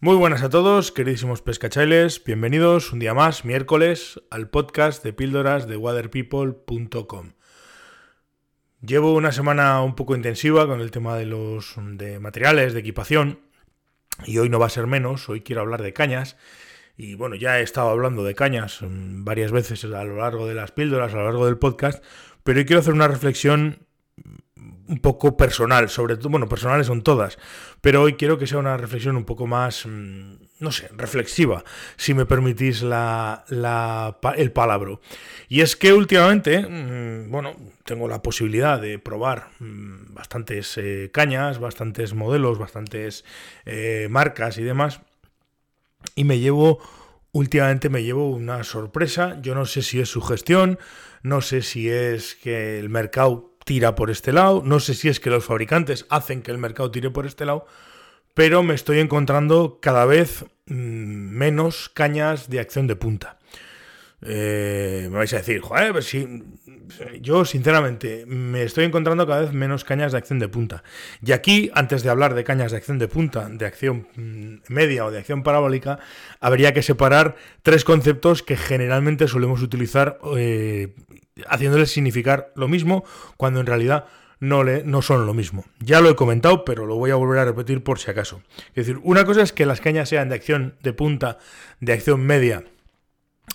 Muy buenas a todos, queridísimos pescachailes. Bienvenidos un día más, miércoles, al podcast de píldoras de waterpeople.com. Llevo una semana un poco intensiva con el tema de los de materiales, de equipación, y hoy no va a ser menos. Hoy quiero hablar de cañas. Y bueno, ya he estado hablando de cañas mm, varias veces a lo largo de las píldoras, a lo largo del podcast, pero hoy quiero hacer una reflexión un poco personal, sobre todo, bueno, personales son todas, pero hoy quiero que sea una reflexión un poco más, mm, no sé, reflexiva, si me permitís la, el palabra. Y es que últimamente, mm, bueno, tengo la posibilidad de probar mm, bastantes eh, cañas, bastantes modelos, bastantes eh, marcas y demás, y me llevo últimamente me llevo una sorpresa. Yo no sé si es su gestión, no sé si es que el mercado tira por este lado. No sé si es que los fabricantes hacen que el mercado tire por este lado, pero me estoy encontrando cada vez mm, menos cañas de acción de punta. Eh, me vais a decir, joder, pues sí, yo sinceramente me estoy encontrando cada vez menos cañas de acción de punta. Y aquí, antes de hablar de cañas de acción de punta, de acción mm, media o de acción parabólica, habría que separar tres conceptos que generalmente solemos utilizar eh, haciéndoles significar lo mismo cuando en realidad no, le, no son lo mismo. Ya lo he comentado, pero lo voy a volver a repetir por si acaso. Es decir, una cosa es que las cañas sean de acción de punta, de acción media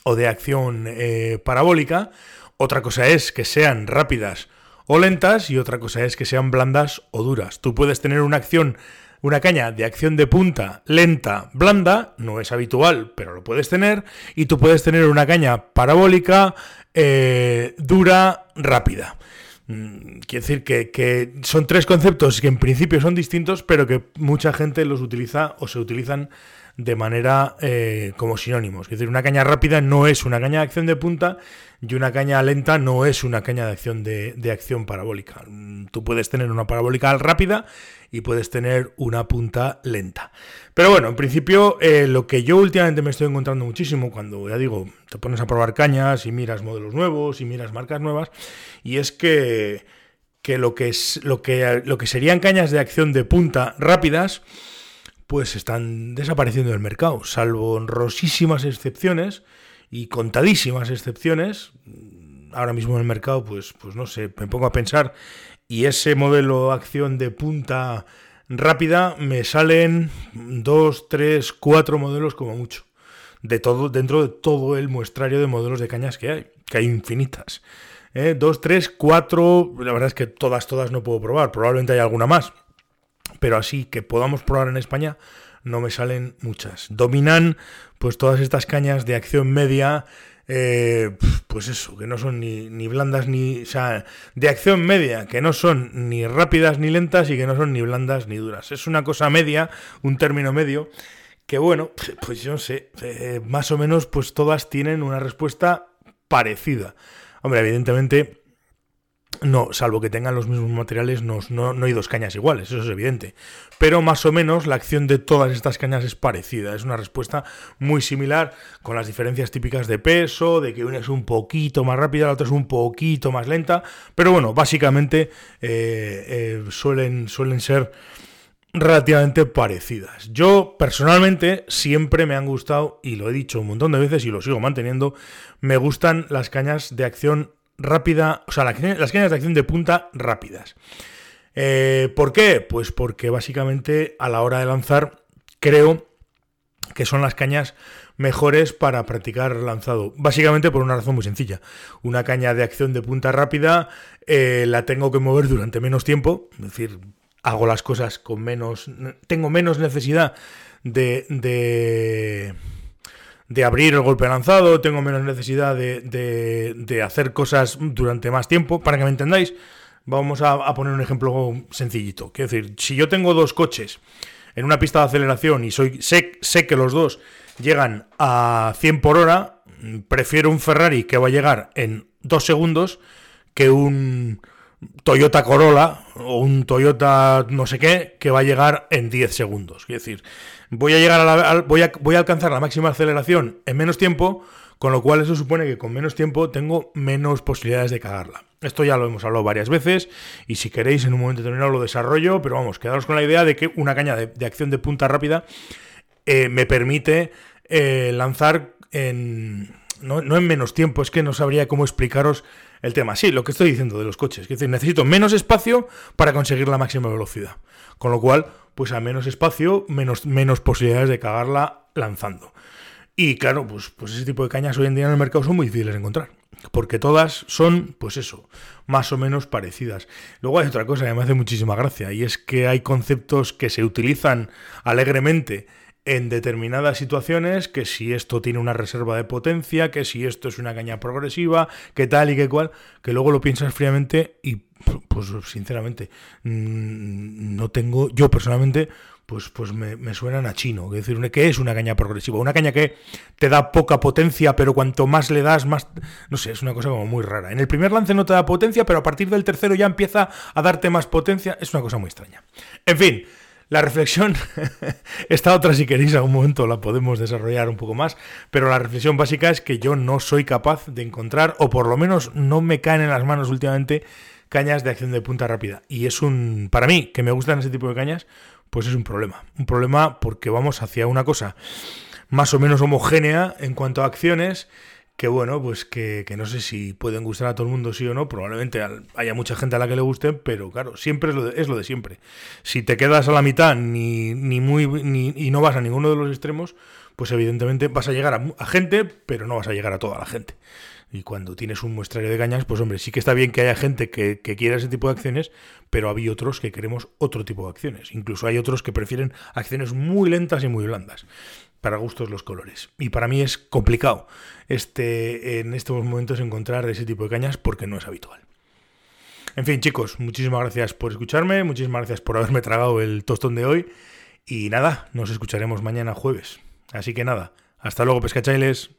o de acción eh, parabólica. Otra cosa es que sean rápidas o lentas y otra cosa es que sean blandas o duras. Tú puedes tener una acción una caña de acción de punta lenta, blanda, no es habitual, pero lo puedes tener. Y tú puedes tener una caña parabólica eh, dura, rápida. Mm, quiere decir que, que, son tres conceptos que en principio son distintos, pero que mucha gente los utiliza o se utilizan de manera eh, como sinónimos. Es decir, una caña rápida no es una caña de acción de punta y una caña lenta no es una caña de acción de, acción parabólica. Mm, tú puedes tener una parabólica rápida y puedes tener una punta lenta. Pero bueno, en principio eh, lo que yo últimamente me estoy encontrando muchísimo cuando, ya digo, te pones a probar cañas y miras modelos nuevos y miras marcas nuevas, y es que, que, lo, que es, lo, que lo que serían cañas de acción de punta rápidas, pues están desapareciendo del mercado, salvo honrosísimas excepciones y contadísimas excepciones. Ahora mismo en el mercado, pues, pues no sé, me pongo a pensar y ese modelo acción de punta rápida me salen dos, tres, cuatro modelos como mucho. De todo, dentro de todo el muestrario de modelos de cañas que hay, que hay infinitas. ¿Eh? Dos, tres, cuatro. La verdad es que todas, todas no puedo probar. Probablemente hay alguna más pero así que podamos probar en España no me salen muchas. Dominan pues todas estas cañas de acción media, eh, pues eso, que no son ni, ni, blandas ni... O sea, de acción media, que no son ni rápidas ni lentas y que no son ni blandas ni duras. Es una cosa media, un término medio, que bueno, pues yo no sé, eh, más o menos pues todas tienen una respuesta parecida. Hombre, evidentemente no, salvo que tengan los mismos materiales, no, no, hay dos cañas iguales, eso es evidente. Pero más o menos la acción de todas estas cañas es parecida, es una respuesta muy similar, con las diferencias típicas de peso, de que una es un poquito más rápida, la otra es un poquito más lenta, pero bueno, básicamente eh, eh, suelen, suelen ser relativamente parecidas. Yo personalmente siempre me han gustado, y lo he dicho un montón de veces y lo sigo manteniendo, me gustan las cañas de acción rápida, o sea, las cañas de acción de punta rápidas. Eh, ¿Por qué? Pues porque básicamente a la hora de lanzar creo que son las cañas mejores para practicar lanzado. Básicamente por una razón muy sencilla. Una caña de acción de punta rápida eh, la tengo que mover durante menos tiempo, es decir, hago las cosas con menos... Tengo menos necesidad de, de de abrir el golpe lanzado, tengo menos necesidad de, hacer cosas durante más tiempo. Para que me entendáis, vamos a, poner un ejemplo sencillito. Quiero decir, si yo tengo dos coches en una pista de aceleración y soy, sé, sé que los dos llegan a 100 por hora, prefiero un Ferrari que va a llegar en dos segundos que un Toyota Corolla o un Toyota no sé qué que va a llegar en 10 segundos. Quiero decir, voy a llegar a la, voy, a, voy a alcanzar la máxima aceleración en menos tiempo, con lo cual eso supone que con menos tiempo tengo menos posibilidades de cagarla. Esto ya lo hemos hablado varias veces y si queréis en un momento determinado lo desarrollo, pero vamos, quedaros con la idea de que una caña de, acción de punta rápida eh, me permite eh, lanzar en... No, no, en menos tiempo, es que no sabría cómo explicaros el tema. Sí, lo que estoy diciendo de los coches, es decir, necesito menos espacio para conseguir la máxima velocidad. Con lo cual, pues a menos espacio, menos, menos posibilidades de cagarla lanzando. Y claro, pues, pues ese tipo de cañas hoy en día en el mercado son muy difíciles de encontrar. Porque todas son, pues eso, más o menos parecidas. Luego hay otra cosa que me hace muchísima gracia, y es que hay conceptos que se utilizan alegremente en determinadas situaciones, que si esto tiene una reserva de potencia, que si esto es una caña progresiva, que tal y que cual, que luego lo piensas fríamente y pues sinceramente mm, no tengo, yo personalmente pues, pues me, suenan a chino. Es decir, ¿qué es una caña progresiva? Una caña que te da poca potencia, pero cuanto más le das, más... No sé, es una cosa como muy rara. En el primer lance no te da potencia, pero a partir del tercero ya empieza a darte más potencia. Es una cosa muy extraña. En fin, la reflexión, esta otra si queréis algún momento la podemos desarrollar un poco más, pero la reflexión básica es que yo no soy capaz de encontrar, o por lo menos no me caen en las manos últimamente, cañas de acción de punta rápida. Y es un, para mí, que me gustan ese tipo de cañas, pues es un problema. Un problema porque vamos hacia una cosa más o menos homogénea en cuanto a acciones, que bueno, pues que, no sé si pueden gustar a todo el mundo sí o no, probablemente haya mucha gente a la que le gusten, pero claro, siempre es lo de, es lo de siempre. Si te quedas a la mitad ni, ni muy, ni, y no vas a ninguno de los extremos, pues evidentemente vas a llegar a, a gente, pero no vas a llegar a toda la gente. Y cuando tienes un muestrario de cañas, pues hombre, sí que está bien que haya gente que, que, quiera ese tipo de acciones, pero hay otros que queremos otro tipo de acciones. Incluso hay otros que prefieren acciones muy lentas y muy blandas. Para gustos los colores. Y para mí es complicado este, en estos momentos encontrar ese tipo de cañas porque no es habitual. En fin, chicos, muchísimas gracias por escucharme, muchísimas gracias por haberme tragado el tostón de hoy. Y nada, nos escucharemos mañana jueves. Así que nada, hasta luego, pescachailes.